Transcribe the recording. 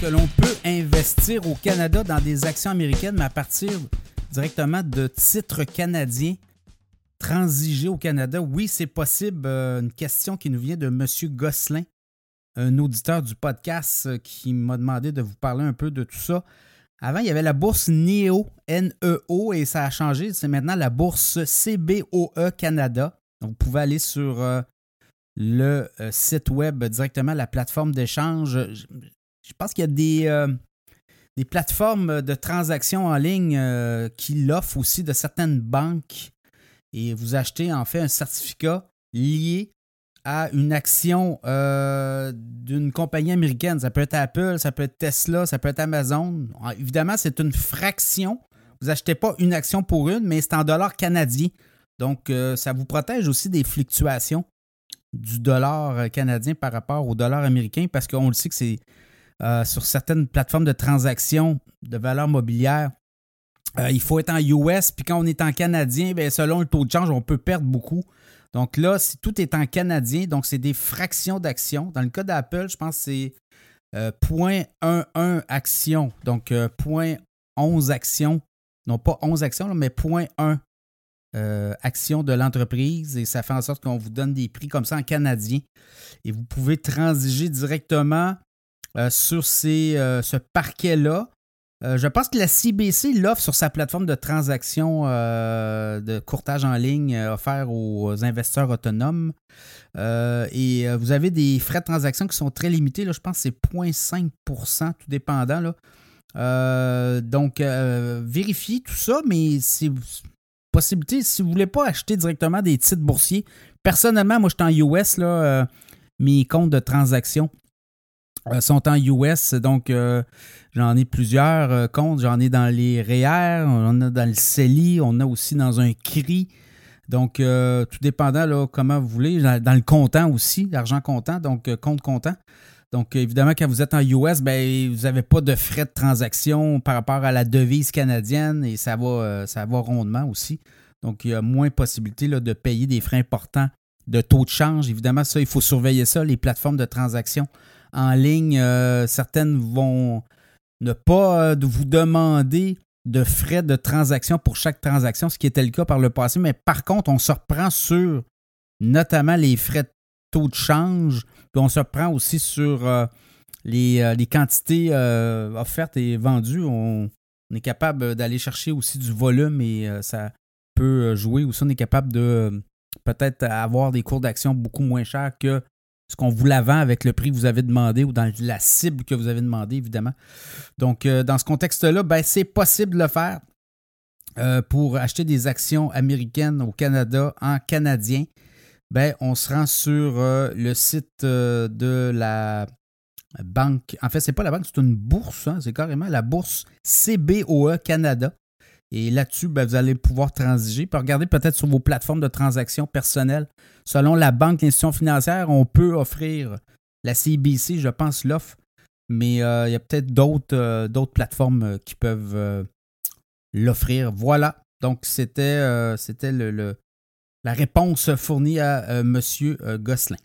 que l'on peut investir au Canada dans des actions américaines, mais à partir directement de titres canadiens transigés au Canada? Oui, c'est possible. Euh, une question qui nous vient de M. Gosselin, un auditeur du podcast euh, qui m'a demandé de vous parler un peu de tout ça. Avant, il y avait la bourse NEO, N-E-O, et ça a changé. C'est maintenant la bourse CBOE Canada. Donc, vous pouvez aller sur euh, le site web directement, la plateforme d'échange. Je pense qu'il y a des, euh, des, plateformes de transactions en ligne euh, qui l'offrent aussi de certaines banques. Et vous achetez en fait un certificat lié à une action euh, d'une compagnie américaine. Ça peut être Apple, ça peut être Tesla, ça peut être Amazon. Évidemment, c'est une fraction. Vous n'achetez pas une action pour une, mais c'est en dollars canadiens. Donc, ça vous protège aussi des fluctuations du dollar canadien par rapport au dollar américain parce qu'on le sait que c'est euh, sur certaines plateformes de transactions de valeur mobilière, euh, il faut être en US, puis quand on est en canadien, bien, selon le taux de change, on peut perdre beaucoup. Donc là, si tout est en canadien, donc c'est des fractions d'actions. Dans le cas d'Apple, je pense que c'est euh, 0.11 actions, donc 0.11 euh, actions, non pas 11 actions, mais 0.1 actions de l'entreprise et ça fait en sorte qu'on vous donne des prix comme ça en canadien. Et vous pouvez transiger directement euh, sur euh, ce parquet-là. Euh, je pense que la CBC l'offre sur sa plateforme de transaction de courtage en ligne offert aux investisseurs autonomes. et vous avez des frais de transaction qui sont très limités. Là, je pense que c'est 0,5% tout dépendant. Là. donc, vérifiez tout ça, mais c'est possibilité, si vous ne voulez pas acheter directement des titres boursiers, personnellement, moi, je suis en US, mes comptes de transaction euh, sont en US, donc euh, j'en ai plusieurs euh, comptes. J'en ai dans les REER, on a dans le CELI, on a aussi dans un CRI. Donc, tout dépendant là, comment vous voulez. Dans, le comptant aussi, l'argent comptant, donc compte comptant. Donc, évidemment, quand vous êtes en US, ben, vous n'avez pas de frais de transaction par rapport à la devise canadienne et ça va, ça va rondement aussi. Donc, il y a moins de possibilité là, de payer des frais importants de taux de change. Évidemment, ça, il faut surveiller ça, les plateformes de transaction en ligne, euh, certaines vont ne pas euh, vous demander de frais de transaction pour chaque transaction, ce qui était le cas par le passé. Mais par contre, on se reprend sur notamment les frais de taux de change, puis on se reprend aussi sur euh, les, quantités offertes et vendues. On, est capable d'aller chercher aussi du volume et ça peut jouer. Aussi, on est capable de peut-être avoir des cours d'action beaucoup moins chers que ce qu'on vous la vend avec le prix que vous avez demandé ou dans la cible que vous avez demandé, évidemment. Donc, euh, dans ce contexte-là, ben, c'est possible de le faire euh, pour acheter des actions américaines au Canada en canadien. Ben, on se rend sur euh, le site de la banque. En fait, ce n'est pas la banque, c'est une bourse. Hein, c'est carrément la bourse CBOE Canada. Et là-dessus, ben, vous allez pouvoir transiger. Puis regarder peut-être sur vos plateformes de transactions personnelles. Selon la banque, l'institution financière, on peut offrir la CBC, je pense, l'offre. Mais euh, il y a peut-être d'autres, euh, plateformes euh, qui peuvent l'offrir. Voilà. Donc, c'était, c'était le, la réponse fournie à M. Gosselin.